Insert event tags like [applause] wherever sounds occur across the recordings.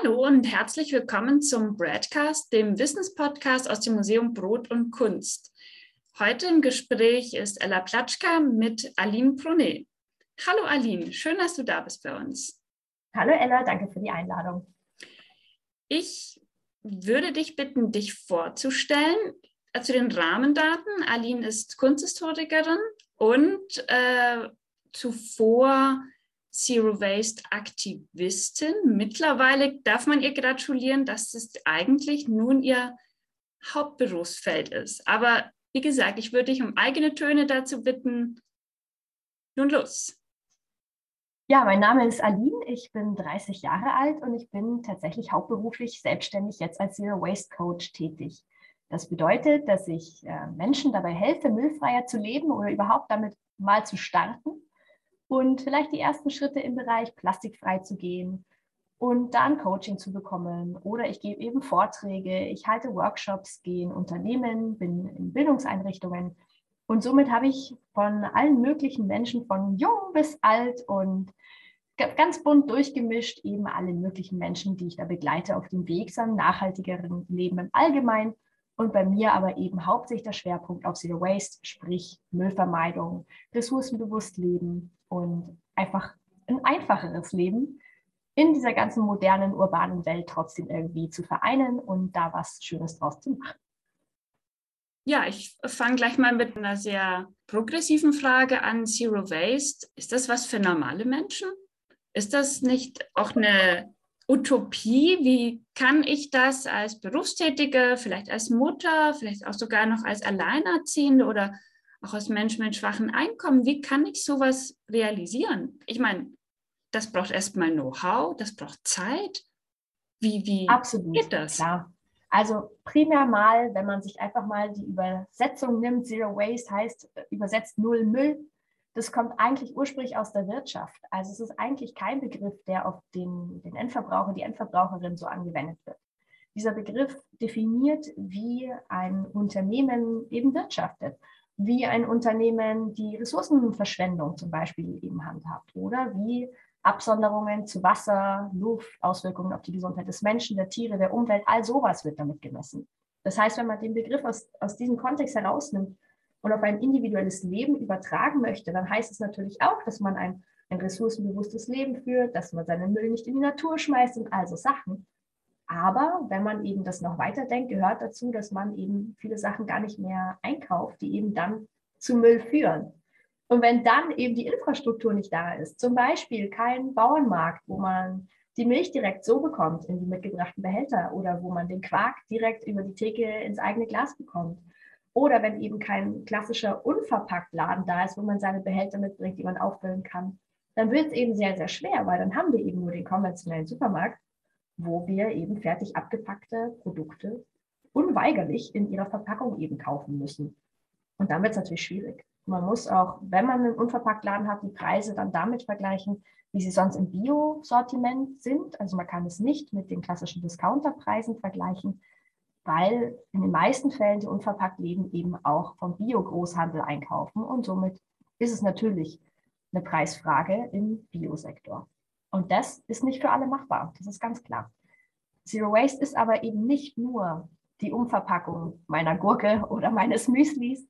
Hallo und herzlich willkommen zum Broadcast, dem Wissenspodcast aus dem Museum Brot und Kunst. Heute im Gespräch ist Ella Platschka mit Aline Brunet. Hallo Aline, schön, dass du da bist bei uns. Hallo Ella, danke für die Einladung. Ich würde dich bitten, dich vorzustellen äh, zu den Rahmendaten. Aline ist Kunsthistorikerin und äh, zuvor Zero Waste Aktivistin. Mittlerweile darf man ihr gratulieren, dass es eigentlich nun ihr Hauptberufsfeld ist. Aber wie gesagt, ich würde dich um eigene Töne dazu bitten. Nun los. Ja, mein Name ist Aline, ich bin 30 Jahre alt und ich bin tatsächlich hauptberuflich selbstständig jetzt als Zero Waste Coach tätig. Das bedeutet, dass ich äh, Menschen dabei helfe, müllfreier zu leben oder überhaupt damit mal zu starten und vielleicht die ersten Schritte im Bereich plastikfrei zu gehen und dann Coaching zu bekommen. Oder ich gebe eben Vorträge, ich halte Workshops, gehe in Unternehmen, bin in Bildungseinrichtungen. Und somit habe ich von allen möglichen Menschen, von jung bis alt und ganz bunt durchgemischt, eben alle möglichen Menschen, die ich da begleite auf dem Weg zu einem nachhaltigeren Leben im Allgemeinen und bei mir aber eben hauptsächlich der Schwerpunkt auf Zero Waste, sprich Müllvermeidung, ressourcenbewusst leben und einfach ein einfacheres Leben in dieser ganzen modernen, urbanen Welt trotzdem irgendwie zu vereinen und da was Schönes draus zu machen. Ja, ich fange gleich mal mit einer sehr progressiven Frage an. Zero Waste, ist das was für normale Menschen? Ist das nicht auch eine Utopie, wie kann ich das als Berufstätige, vielleicht als Mutter, vielleicht auch sogar noch als Alleinerziehende oder auch als Mensch mit schwachen Einkommen, wie kann ich sowas realisieren? Ich meine, das braucht erstmal Know-how, das braucht Zeit. Wie, wie Absolut, geht das? Klar. Also primär mal, wenn man sich einfach mal die Übersetzung nimmt, Zero Waste heißt übersetzt Null Müll, das kommt eigentlich ursprünglich aus der Wirtschaft. Also es ist eigentlich kein Begriff, der auf den, den Endverbraucher, die Endverbraucherin so angewendet wird. Dieser Begriff definiert, wie ein Unternehmen eben wirtschaftet, wie ein Unternehmen die Ressourcenverschwendung zum Beispiel eben handhabt oder wie Absonderungen zu Wasser, Luft, Auswirkungen auf die Gesundheit des Menschen, der Tiere, der Umwelt, all sowas wird damit gemessen. Das heißt, wenn man den Begriff aus, aus diesem Kontext herausnimmt, und auf ein individuelles Leben übertragen möchte, dann heißt es natürlich auch, dass man ein, ein ressourcenbewusstes Leben führt, dass man seinen Müll nicht in die Natur schmeißt und also Sachen. Aber wenn man eben das noch weiterdenkt, gehört dazu, dass man eben viele Sachen gar nicht mehr einkauft, die eben dann zu Müll führen. Und wenn dann eben die Infrastruktur nicht da ist, zum Beispiel kein Bauernmarkt, wo man die Milch direkt so bekommt in die mitgebrachten Behälter oder wo man den Quark direkt über die Theke ins eigene Glas bekommt oder wenn eben kein klassischer Unverpacktladen da ist, wo man seine Behälter mitbringt, die man auffüllen kann, dann wird es eben sehr, sehr schwer, weil dann haben wir eben nur den konventionellen Supermarkt, wo wir eben fertig abgepackte Produkte unweigerlich in ihrer Verpackung eben kaufen müssen. Und dann wird es natürlich schwierig. Man muss auch, wenn man einen Unverpacktladen hat, die Preise dann damit vergleichen, wie sie sonst im Bio-Sortiment sind. Also man kann es nicht mit den klassischen Discounterpreisen vergleichen, weil in den meisten Fällen die unverpackt leben eben auch vom Bio-Großhandel einkaufen und somit ist es natürlich eine Preisfrage im Biosektor. Und das ist nicht für alle machbar, das ist ganz klar. Zero Waste ist aber eben nicht nur die Umverpackung meiner Gurke [laughs] oder meines Müslis.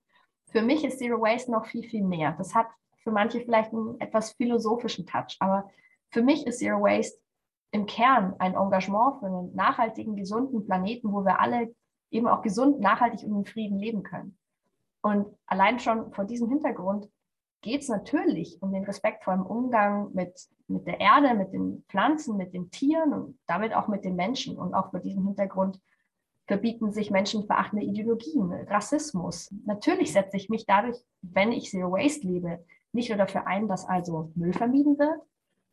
Für mich ist Zero Waste noch viel, viel mehr. Das hat für manche vielleicht einen etwas philosophischen Touch, aber für mich ist Zero Waste im Kern ein Engagement für einen nachhaltigen, gesunden Planeten, wo wir alle eben auch gesund, nachhaltig und in Frieden leben können. Und allein schon vor diesem Hintergrund geht es natürlich um den respektvollen Umgang mit, mit der Erde, mit den Pflanzen, mit den Tieren und damit auch mit den Menschen. Und auch vor diesem Hintergrund verbieten sich menschenverachtende Ideologien, Rassismus. Natürlich setze ich mich dadurch, wenn ich Zero Waste lebe, nicht nur dafür ein, dass also Müll vermieden wird,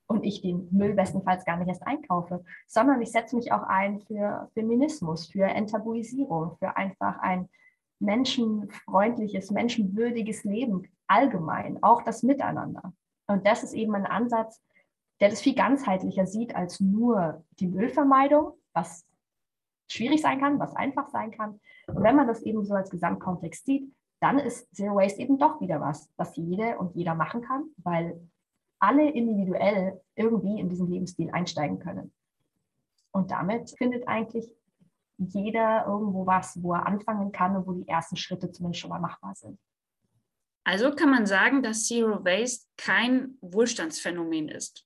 und ich den Müll bestenfalls gar nicht erst einkaufe, sondern ich setze mich auch ein für Feminismus, für Enttabuisierung, für einfach ein menschenfreundliches, menschenwürdiges Leben allgemein, auch das Miteinander. Und das ist eben ein Ansatz, der das viel ganzheitlicher sieht als nur die Müllvermeidung, was schwierig sein kann, was einfach sein kann. Und wenn man das eben so als Gesamtkontext sieht, dann ist Zero Waste eben doch wieder was, was jede und jeder machen kann, weil alle individuell irgendwie in diesen Lebensstil einsteigen können. Und damit findet eigentlich jeder irgendwo was, wo er anfangen kann und wo die ersten Schritte zumindest schon mal machbar sind. Also kann man sagen, dass Zero Waste kein Wohlstandsphänomen ist.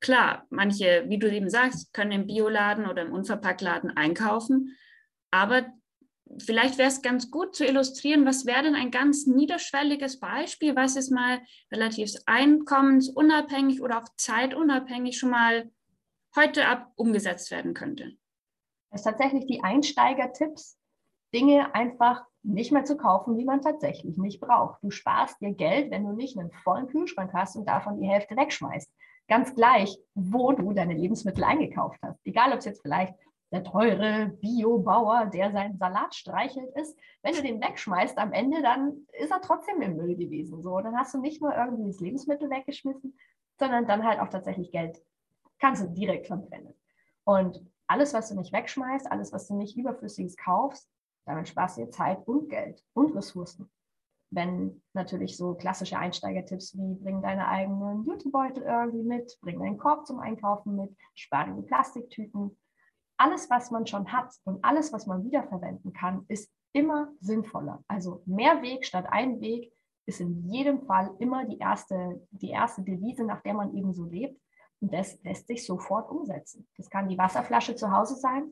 Klar, manche, wie du eben sagst, können im Bioladen oder im Unverpacktladen einkaufen, aber vielleicht wäre es ganz gut zu illustrieren, was wäre denn ein ganz niederschwelliges Beispiel, was ist mal relativ einkommensunabhängig oder auch zeitunabhängig schon mal heute ab umgesetzt werden könnte. Das ist tatsächlich die Einsteiger-Tipps, Dinge einfach nicht mehr zu kaufen, die man tatsächlich nicht braucht. Du sparst dir Geld, wenn du nicht einen vollen Kühlschrank hast und davon die Hälfte wegschmeißt. Ganz gleich, wo du deine Lebensmittel eingekauft hast. Egal, ob es jetzt vielleicht der teure Biobauer, der seinen Salat streichelt, ist. Wenn du den wegschmeißt am Ende, dann ist er trotzdem im Müll gewesen. So, dann hast du nicht nur irgendwie das Lebensmittel weggeschmissen, sondern dann halt auch tatsächlich Geld. Kannst du direkt verwenden. Und alles, was du nicht wegschmeißt, alles, was du nicht überflüssiges kaufst, damit sparst du dir Zeit und Geld und Ressourcen. Wenn natürlich so klassische Einsteigertipps wie bring deine eigenen Jutebeutel irgendwie mit, bring deinen Korb zum Einkaufen mit, spare die Plastiktüten. Alles, was man schon hat und alles, was man wiederverwenden kann, ist immer sinnvoller. Also mehr Weg statt ein Weg ist in jedem Fall immer die erste, die erste Devise, nach der man eben so lebt. Und das lässt sich sofort umsetzen. Das kann die Wasserflasche zu Hause sein,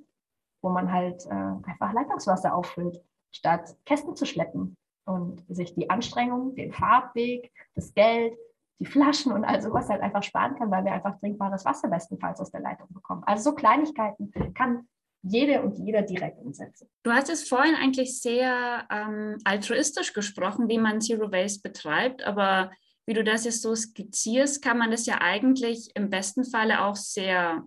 wo man halt äh, einfach Leitungswasser auffüllt, statt Kästen zu schleppen und sich die Anstrengung, den Fahrtweg, das Geld, die Flaschen und all sowas halt einfach sparen kann, weil wir einfach trinkbares Wasser bestenfalls aus der Leitung bekommen. Also so Kleinigkeiten kann jede und jeder direkt umsetzen. Du hast es vorhin eigentlich sehr ähm, altruistisch gesprochen, wie man Zero Waste betreibt, aber wie du das jetzt so skizzierst, kann man das ja eigentlich im besten Falle auch sehr,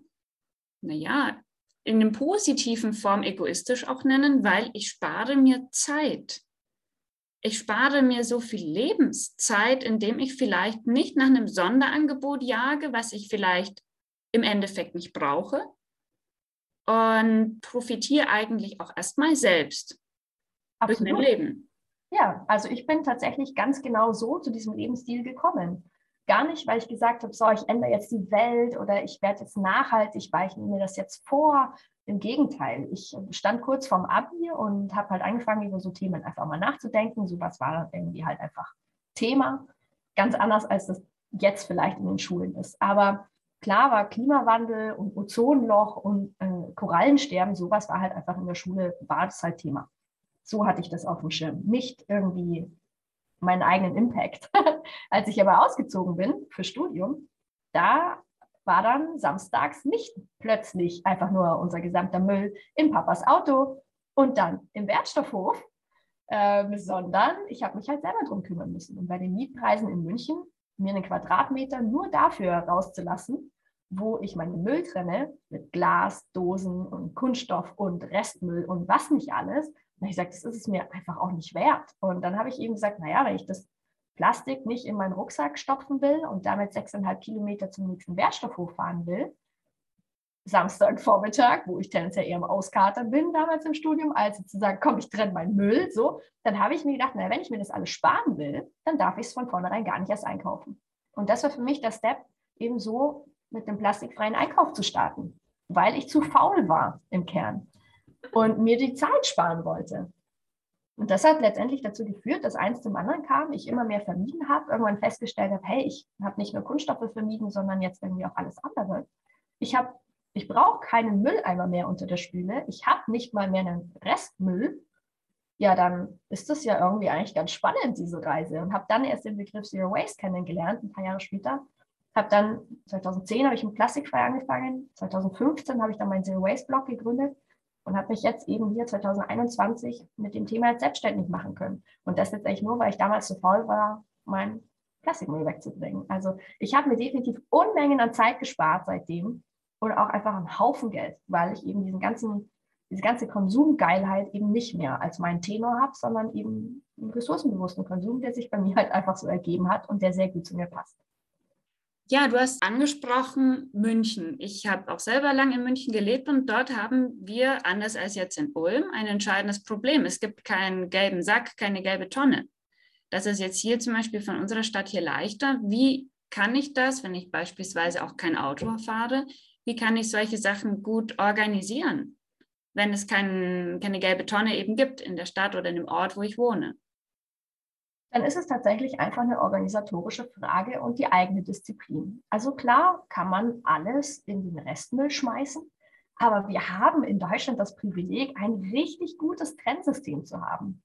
naja, in einem positiven Form egoistisch auch nennen, weil ich spare mir Zeit. Ich spare mir so viel Lebenszeit, indem ich vielleicht nicht nach einem Sonderangebot jage, was ich vielleicht im Endeffekt nicht brauche und profitiere eigentlich auch erstmal selbst Absolut. durch mein Leben. Ja, also ich bin tatsächlich ganz genau so zu diesem Lebensstil gekommen. Gar nicht, weil ich gesagt habe, so, ich ändere jetzt die Welt oder ich werde jetzt nachhaltig, weil ich mir das jetzt vor. Im Gegenteil, ich stand kurz vorm Abi und habe halt angefangen, über so Themen einfach mal nachzudenken. So was war irgendwie halt einfach Thema. Ganz anders, als das jetzt vielleicht in den Schulen ist. Aber klar war Klimawandel und Ozonloch und äh, Korallensterben, sowas war halt einfach in der Schule, war das halt Thema. So hatte ich das auf dem Schirm. Nicht irgendwie meinen eigenen Impact. [laughs] Als ich aber ausgezogen bin für Studium, da war dann samstags nicht plötzlich einfach nur unser gesamter Müll in Papas Auto und dann im Wertstoffhof, äh, sondern ich habe mich halt selber drum kümmern müssen. Und bei den Mietpreisen in München mir einen Quadratmeter nur dafür rauszulassen, wo ich meinen Müll trenne mit Glas, Dosen und Kunststoff und Restmüll und was nicht alles, und ich sagte, das ist es mir einfach auch nicht wert. Und dann habe ich eben gesagt, naja, wenn ich das Plastik nicht in meinen Rucksack stopfen will und damit sechseinhalb Kilometer zum nächsten Wertstoffhof fahren will, Samstagvormittag, [laughs] wo ich tendenziell eher am Auskatern bin, damals im Studium, als zu sagen, komm, ich trenne meinen Müll, so, dann habe ich mir gedacht, naja, wenn ich mir das alles sparen will, dann darf ich es von vornherein gar nicht erst einkaufen. Und das war für mich der Step, eben so mit dem plastikfreien Einkauf zu starten, weil ich zu faul war im Kern und mir die Zeit sparen wollte. Und das hat letztendlich dazu geführt, dass eins zum anderen kam, ich immer mehr vermieden habe, irgendwann festgestellt habe, hey, ich habe nicht nur Kunststoffe vermieden, sondern jetzt irgendwie auch alles andere. Ich habe, ich brauche keinen Mülleimer mehr unter der Spüle. Ich habe nicht mal mehr einen Restmüll. Ja, dann ist das ja irgendwie eigentlich ganz spannend, diese Reise. Und habe dann erst den Begriff Zero Waste kennengelernt, ein paar Jahre später. Habe dann, 2010 habe ich mit Plastikfrei angefangen. 2015 habe ich dann meinen Zero Waste Blog gegründet und habe mich jetzt eben hier 2021 mit dem Thema jetzt selbstständig machen können. Und das jetzt eigentlich nur, weil ich damals zu faul war, mein Plastikmüll wegzubringen. Also ich habe mir definitiv Unmengen an Zeit gespart seitdem und auch einfach einen Haufen Geld, weil ich eben diesen ganzen, diese ganze Konsumgeilheit eben nicht mehr als meinen Tenor habe, sondern eben einen ressourcenbewussten Konsum, der sich bei mir halt einfach so ergeben hat und der sehr gut zu mir passt. Ja, du hast angesprochen München. Ich habe auch selber lange in München gelebt und dort haben wir, anders als jetzt in Ulm, ein entscheidendes Problem. Es gibt keinen gelben Sack, keine gelbe Tonne. Das ist jetzt hier zum Beispiel von unserer Stadt hier leichter. Wie kann ich das, wenn ich beispielsweise auch kein Auto fahre, Wie kann ich solche Sachen gut organisieren, wenn es kein, keine gelbe Tonne eben gibt in der Stadt oder in dem Ort, wo ich wohne? Dann ist es tatsächlich einfach eine organisatorische Frage und die eigene Disziplin. Also klar kann man alles in den Restmüll schmeißen, aber wir haben in Deutschland das Privileg, ein richtig gutes Trennsystem zu haben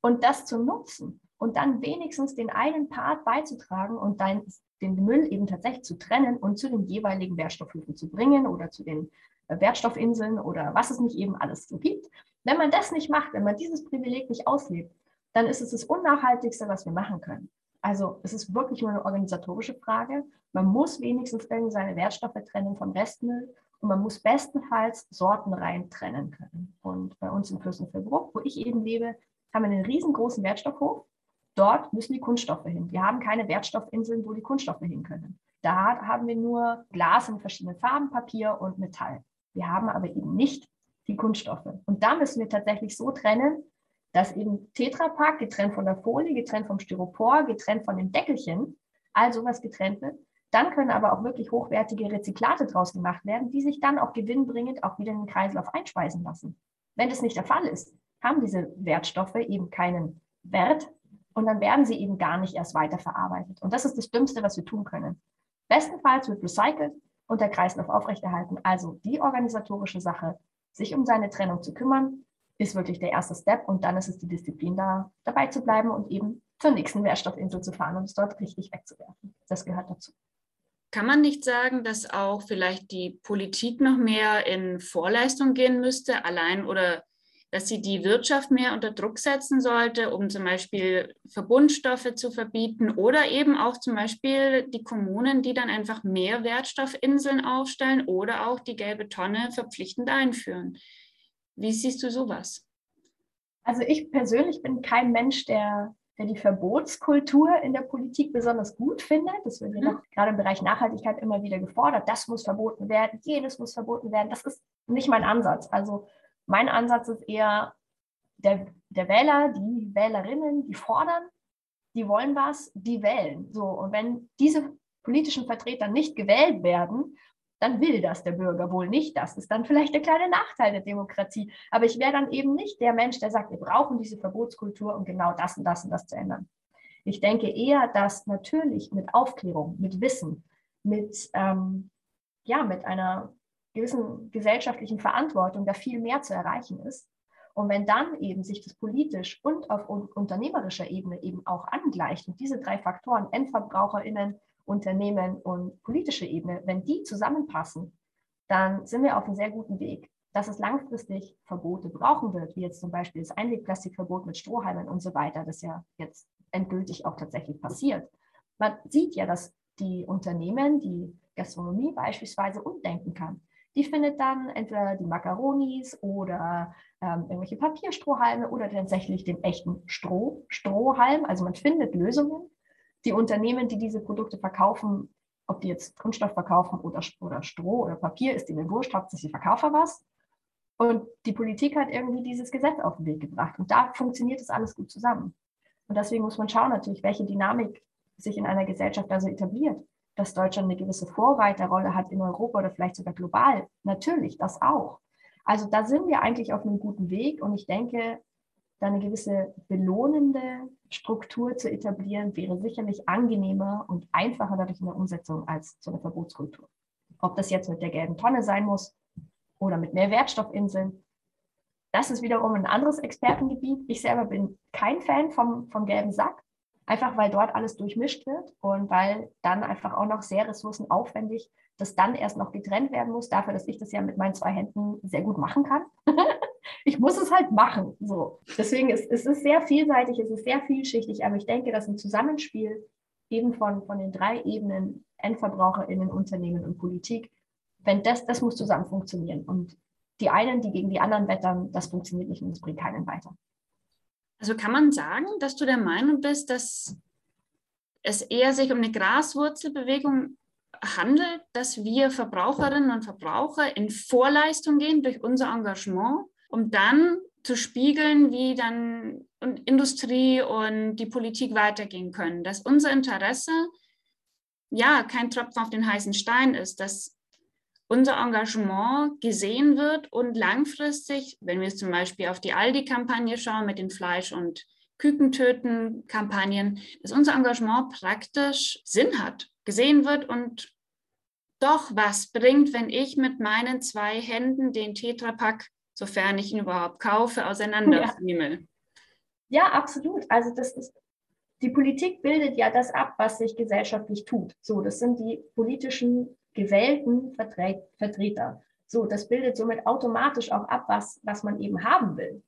und das zu nutzen und dann wenigstens den einen Part beizutragen und dann den Müll eben tatsächlich zu trennen und zu den jeweiligen Wertstoffhöfen zu bringen oder zu den äh, Wertstoffinseln oder was es nicht eben alles so gibt. Wenn man das nicht macht, wenn man dieses Privileg nicht auslebt, dann ist es das Unnachhaltigste, was wir machen können. Also es ist wirklich nur eine organisatorische Frage. Man muss wenigstens irgendwie seine Wertstoffe trennen vom Restmüll und man muss bestenfalls sortenrein trennen können. Und bei uns in Fürstenfeldbruck, wo ich eben lebe, haben wir einen riesengroßen Wertstoffhof. Dort müssen die Kunststoffe hin. Wir haben keine Wertstoffinseln, wo die Kunststoffe hin können. Da haben wir nur Glas in verschiedenen Farben, Papier und Metall. Wir haben aber eben nicht die Kunststoffe. Und da müssen wir tatsächlich so trennen, dass eben Tetrapack getrennt von der Folie, getrennt vom Styropor, getrennt von den Deckelchen, all sowas getrennt wird. Dann können aber auch wirklich hochwertige Rezyklate draus gemacht werden, die sich dann auch gewinnbringend auch wieder in den Kreislauf einspeisen lassen. Wenn das nicht der Fall ist, haben diese Wertstoffe eben keinen Wert und dann werden sie eben gar nicht erst weiterverarbeitet. Und das ist das Dümmste, was wir tun können. Bestenfalls wird recycelt und der Kreislauf aufrechterhalten. Also die organisatorische Sache, sich um seine Trennung zu kümmern, ist wirklich der erste Step. Und dann ist es die Disziplin, da dabei zu bleiben und eben zur nächsten Wertstoffinsel zu fahren und es dort richtig wegzuwerfen. Das gehört dazu. Kann man nicht sagen, dass auch vielleicht die Politik noch mehr in Vorleistung gehen müsste, allein oder dass sie die Wirtschaft mehr unter Druck setzen sollte, um zum Beispiel Verbundstoffe zu verbieten oder eben auch zum Beispiel die Kommunen, die dann einfach mehr Wertstoffinseln aufstellen oder auch die gelbe Tonne verpflichtend einführen. Wie siehst du sowas? Also ich persönlich bin kein Mensch, der, der die Verbotskultur in der Politik besonders gut findet. Das wird mhm. gerade im Bereich Nachhaltigkeit immer wieder gefordert. Das muss verboten werden, jedes muss verboten werden. Das ist nicht mein Ansatz. Also mein Ansatz ist eher der, der Wähler, die Wählerinnen, die fordern, die wollen was, die wählen. So, und wenn diese politischen Vertreter nicht gewählt werden, dann will das der Bürger wohl nicht. Das ist dann vielleicht der kleine Nachteil der Demokratie. Aber ich wäre dann eben nicht der Mensch, der sagt, wir brauchen diese Verbotskultur, um genau das und das und das zu ändern. Ich denke eher, dass natürlich mit Aufklärung, mit Wissen, mit, ähm, ja, mit einer gewissen gesellschaftlichen Verantwortung da viel mehr zu erreichen ist. Und wenn dann eben sich das politisch und auf unternehmerischer Ebene eben auch angleicht und diese drei Faktoren, EndverbraucherInnen, Unternehmen und politische Ebene, wenn die zusammenpassen, dann sind wir auf einem sehr guten Weg. Dass es langfristig Verbote brauchen wird, wie jetzt zum Beispiel das Einwegplastikverbot mit Strohhalmen und so weiter, das ja jetzt endgültig auch tatsächlich passiert. Man sieht ja, dass die Unternehmen, die Gastronomie beispielsweise umdenken kann. Die findet dann entweder die Macaronis oder ähm, irgendwelche Papierstrohhalme oder tatsächlich den echten Stroh, Strohhalm. Also man findet Lösungen, die Unternehmen, die diese Produkte verkaufen, ob die jetzt Kunststoff verkaufen oder, oder Stroh oder Papier, ist ihnen wurscht, hauptsächlich sie verkaufen was. Und die Politik hat irgendwie dieses Gesetz auf den Weg gebracht. Und da funktioniert das alles gut zusammen. Und deswegen muss man schauen natürlich, welche Dynamik sich in einer Gesellschaft also etabliert. Dass Deutschland eine gewisse Vorreiterrolle hat in Europa oder vielleicht sogar global. Natürlich, das auch. Also da sind wir eigentlich auf einem guten Weg. Und ich denke, da eine gewisse belohnende Struktur zu etablieren, wäre sicherlich angenehmer und einfacher dadurch in der Umsetzung als so eine Verbotskultur. Ob das jetzt mit der gelben Tonne sein muss oder mit mehr Wertstoffinseln, das ist wiederum ein anderes Expertengebiet. Ich selber bin kein Fan vom, vom gelben Sack, einfach weil dort alles durchmischt wird und weil dann einfach auch noch sehr ressourcenaufwendig das dann erst noch getrennt werden muss, dafür, dass ich das ja mit meinen zwei Händen sehr gut machen kann. [laughs] ich muss es halt machen. So. Deswegen ist es ist sehr vielseitig, es ist sehr vielschichtig, aber ich denke, dass ein Zusammenspiel eben von, von den drei Ebenen, EndverbraucherInnen, Unternehmen und Politik, wenn das, das muss zusammen funktionieren. Und die einen, die gegen die anderen wettern, das funktioniert nicht und es bringt keinen weiter. Also kann man sagen, dass du der Meinung bist, dass es eher sich um eine Graswurzelbewegung handelt, dass wir Verbraucherinnen und Verbraucher in Vorleistung gehen durch unser Engagement um dann zu spiegeln, wie dann Industrie und die Politik weitergehen können. Dass unser Interesse ja kein Tropfen auf den heißen Stein ist, dass unser Engagement gesehen wird und langfristig, wenn wir zum Beispiel auf die Aldi-Kampagne schauen mit den Fleisch- und Kükentöten-Kampagnen, dass unser Engagement praktisch Sinn hat, gesehen wird und doch was bringt, wenn ich mit meinen zwei Händen den Tetrapack, sofern ich ihn überhaupt kaufe, auseinanderfriemel. Ja. ja, absolut. Also das ist, die Politik bildet ja das ab, was sich gesellschaftlich tut. So, das sind die politischen gewählten Vertre Vertreter. So, das bildet somit automatisch auch ab, was, was man eben haben will.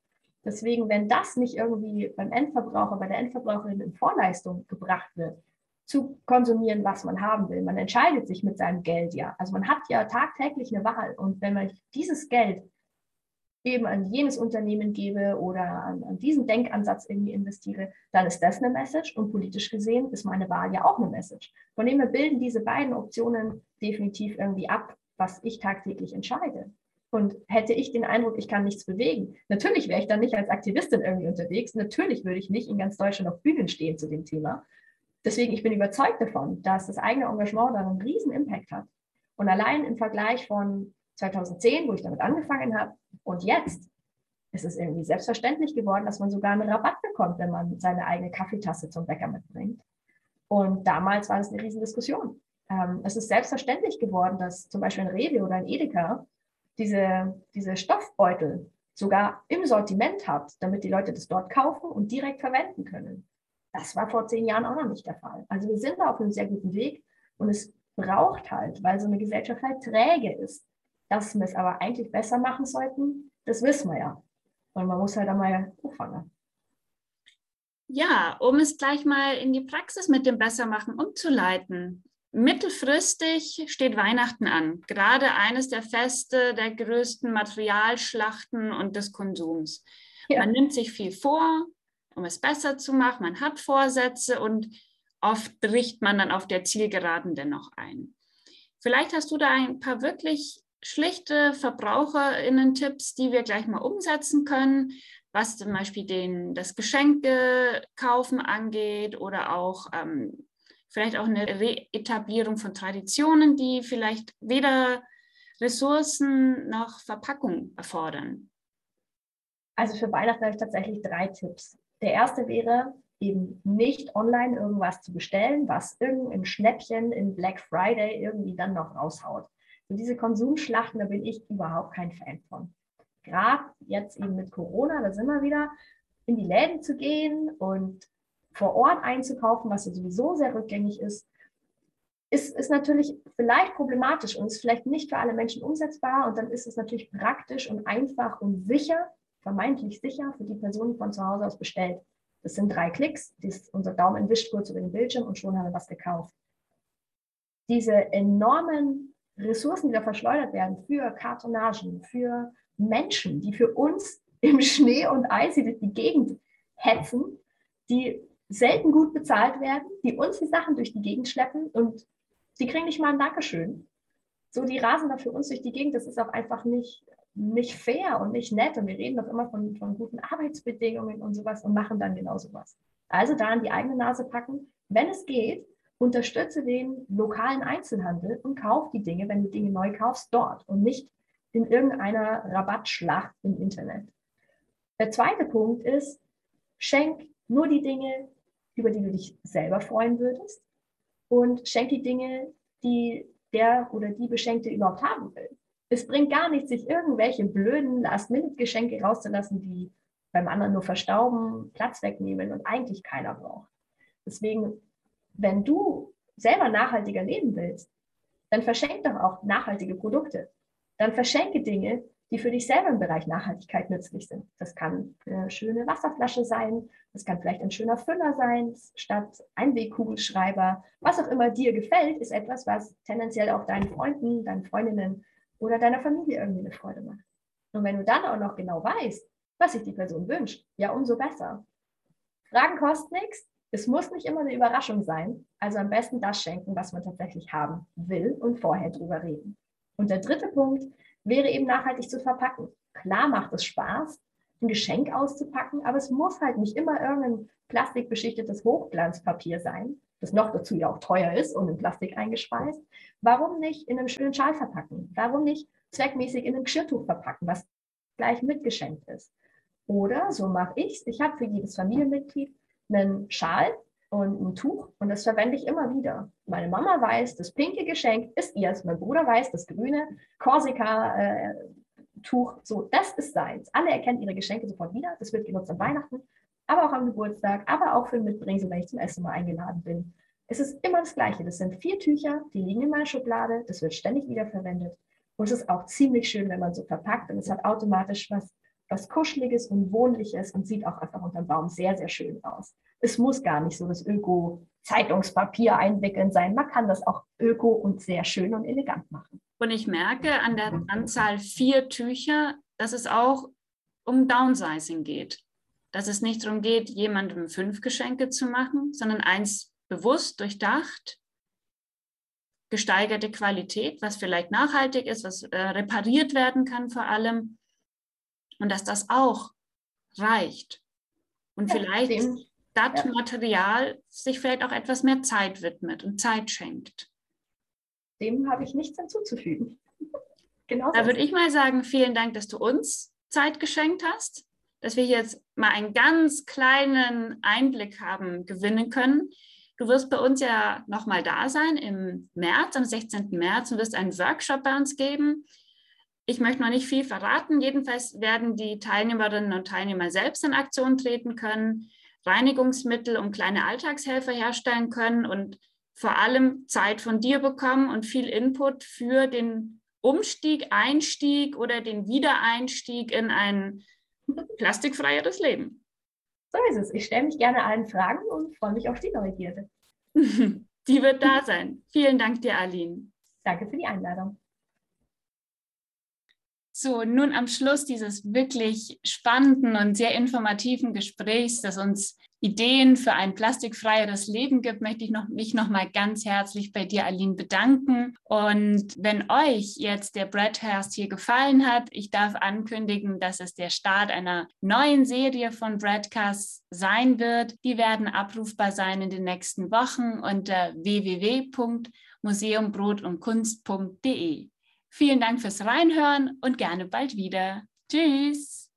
Deswegen, wenn das nicht irgendwie beim Endverbraucher, bei der Endverbraucherin in Vorleistung gebracht wird, zu konsumieren, was man haben will. Man entscheidet sich mit seinem Geld ja. Also man hat ja tagtäglich eine Wahl. Und wenn man dieses Geld eben an jenes Unternehmen gebe oder an, an diesen Denkansatz irgendwie investiere, dann ist das eine Message. Und politisch gesehen ist meine Wahl ja auch eine Message. Von dem her bilden diese beiden Optionen definitiv irgendwie ab, was ich tagtäglich entscheide. Und hätte ich den Eindruck, ich kann nichts bewegen, natürlich wäre ich dann nicht als Aktivistin irgendwie unterwegs. Natürlich würde ich nicht in ganz Deutschland auf Bühnen stehen zu dem Thema. Deswegen, ich bin überzeugt davon, dass das eigene Engagement da einen riesen Impact hat. Und allein im Vergleich von 2010, wo ich damit angefangen habe, und jetzt ist es irgendwie selbstverständlich geworden, dass man sogar einen Rabatt bekommt, wenn man seine eigene Kaffeetasse zum Bäcker mitbringt. Und damals war das eine Riesendiskussion. Ähm, es ist selbstverständlich geworden, dass zum Beispiel ein Rewe oder ein Edeka diese, diese Stoffbeutel sogar im Sortiment hat, damit die Leute das dort kaufen und direkt verwenden können. Das war vor zehn Jahren auch noch nicht der Fall. Also wir sind da auf einem sehr guten Weg und es braucht halt, weil so eine Gesellschaft halt träge ist. Dass wir es aber eigentlich besser machen sollten, das wissen wir ja. Und man muss halt einmal anfangen. Ja, um es gleich mal in die Praxis mit dem Bessermachen umzuleiten. Mittelfristig steht Weihnachten an, gerade eines der Feste der größten Materialschlachten und des Konsums. Ja. Man nimmt sich viel vor, um es besser zu machen. Man hat Vorsätze und oft bricht man dann auf der Zielgeraden dennoch ein. Vielleicht hast du da ein paar wirklich schlichte VerbraucherInnen-Tipps, die wir gleich mal umsetzen können, was zum Beispiel den, das Geschenkekaufen angeht oder auch ähm, vielleicht auch eine Reetablierung von Traditionen, die vielleicht weder Ressourcen noch Verpackung erfordern. Also für Weihnachten habe ich tatsächlich drei Tipps. Der erste wäre, eben nicht online irgendwas zu bestellen, was irgendein Schnäppchen in Black Friday irgendwie dann noch raushaut. Und diese Konsumschlachten, da bin ich überhaupt kein Fan von. Gerade jetzt eben mit Corona, da sind wir wieder, in die Läden zu gehen und vor Ort einzukaufen, was ja sowieso sehr rückgängig ist, ist, ist natürlich vielleicht problematisch und ist vielleicht nicht für alle Menschen umsetzbar. Und dann ist es natürlich praktisch und einfach und sicher, vermeintlich sicher für die Person, die von zu Hause aus bestellt. Das sind drei Klicks, dies, unser Daumen wischt kurz über den Bildschirm und schon haben wir was gekauft. Diese enormen Ressourcen, die da verschleudert werden für Kartonagen, für Menschen, die für uns im Schnee und Eis durch die Gegend hetzen, die selten gut bezahlt werden, die uns die Sachen durch die Gegend schleppen und die kriegen nicht mal ein Dankeschön. So, die rasen da für uns durch die Gegend, das ist auch einfach nicht, nicht fair und nicht nett. Und wir reden doch immer von, von guten Arbeitsbedingungen und sowas und machen dann genau sowas. Also da an die eigene Nase packen. Wenn es geht, unterstütze den lokalen Einzelhandel und kauf die Dinge, wenn du Dinge neu kaufst, dort und nicht in irgendeiner Rabattschlacht im Internet. Der zweite Punkt ist, schenk nur die Dinge, über die du dich selber freuen würdest und schenk die Dinge, die der oder die Beschenkte überhaupt haben will. Es bringt gar nichts, sich irgendwelche blöden Last-Minute-Geschenke rauszulassen, die beim anderen nur verstauben, Platz wegnehmen und eigentlich keiner braucht. Deswegen, wenn du selber nachhaltiger leben willst, dann verschenk doch auch nachhaltige Produkte. Dann verschenke Dinge, die für dich selber im Bereich Nachhaltigkeit nützlich sind. Das kann eine schöne Wasserflasche sein, das kann vielleicht ein schöner Füller sein, statt Einwegkugelschreiber. Was auch immer dir gefällt, ist etwas, was tendenziell auch deinen Freunden, deinen Freundinnen oder deiner Familie irgendwie eine Freude macht. Und wenn du dann auch noch genau weißt, was sich die Person wünscht, ja, umso besser. Fragen kosten nichts. Es muss nicht immer eine Überraschung sein. Also am besten das schenken, was man tatsächlich haben will und vorher drüber reden. Und der dritte Punkt wäre eben nachhaltig zu verpacken. Klar macht es Spaß, ein Geschenk auszupacken, aber es muss halt nicht immer irgendein plastikbeschichtetes Hochglanzpapier sein, das noch dazu ja auch teuer ist und in Plastik eingespeist, warum nicht in einem schönen Schal verpacken? Warum nicht zweckmäßig in einem Geschirrtuch verpacken, was gleich mitgeschenkt ist? Oder so mache ich es. Ich habe für jedes Familienmitglied einen Schal und ein Tuch und das verwende ich immer wieder. Meine Mama weiß, das pinke Geschenk ist ihrs. Mein Bruder weiß, das grüne Korsika-Tuch, äh, so, das ist seins. Alle erkennen ihre Geschenke sofort wieder. Das wird genutzt an Weihnachten, aber auch am Geburtstag, aber auch für ein Mitbringsel, wenn ich zum Essen mal eingeladen bin. Es ist immer das Gleiche. Das sind vier Tücher, die liegen in meiner Schublade. Das wird ständig wiederverwendet. Und es ist auch ziemlich schön, wenn man so verpackt und es hat automatisch was was Kuscheliges und Wohnliches und sieht auch einfach unter dem Baum sehr, sehr schön aus. Es muss gar nicht so das Öko-Zeitungspapier einwickeln sein. Man kann das auch öko und sehr schön und elegant machen. Und ich merke an der Anzahl vier Tücher, dass es auch um Downsizing geht. Dass es nicht darum geht, jemandem fünf Geschenke zu machen, sondern eins bewusst durchdacht, gesteigerte Qualität, was vielleicht nachhaltig ist, was äh, repariert werden kann vor allem und dass das auch reicht. Und ja, vielleicht dem, das ja. Material sich vielleicht auch etwas mehr Zeit widmet und Zeit schenkt. Dem habe ich nichts hinzuzufügen. [laughs] genau. Da würde ich mal sagen, vielen Dank, dass du uns Zeit geschenkt hast, dass wir jetzt mal einen ganz kleinen Einblick haben gewinnen können. Du wirst bei uns ja nochmal da sein im März, am 16. März und wirst einen Workshop bei uns geben ich möchte noch nicht viel verraten. Jedenfalls werden die Teilnehmerinnen und Teilnehmer selbst in Aktion treten können, Reinigungsmittel und kleine Alltagshelfer herstellen können und vor allem Zeit von dir bekommen und viel Input für den Umstieg, Einstieg oder den Wiedereinstieg in ein plastikfreieres Leben. So ist es. Ich stelle mich gerne allen Fragen und freue mich auf die Neugierde. [laughs] die wird da sein. Vielen Dank dir, Aline. Danke für die Einladung. So, nun am Schluss dieses wirklich spannenden und sehr informativen Gesprächs, das uns Ideen für ein plastikfreieres Leben gibt, möchte ich noch, mich noch mal ganz herzlich bei dir, Aline, bedanken. Und wenn euch jetzt der Breadcast hier gefallen hat, ich darf ankündigen, dass es der Start einer neuen Serie von Breadcasts sein wird. Die werden abrufbar sein in den nächsten Wochen unter www.museumbrotundkunst.de. Vielen Dank fürs Reinhören und gerne bald wieder. Tschüss.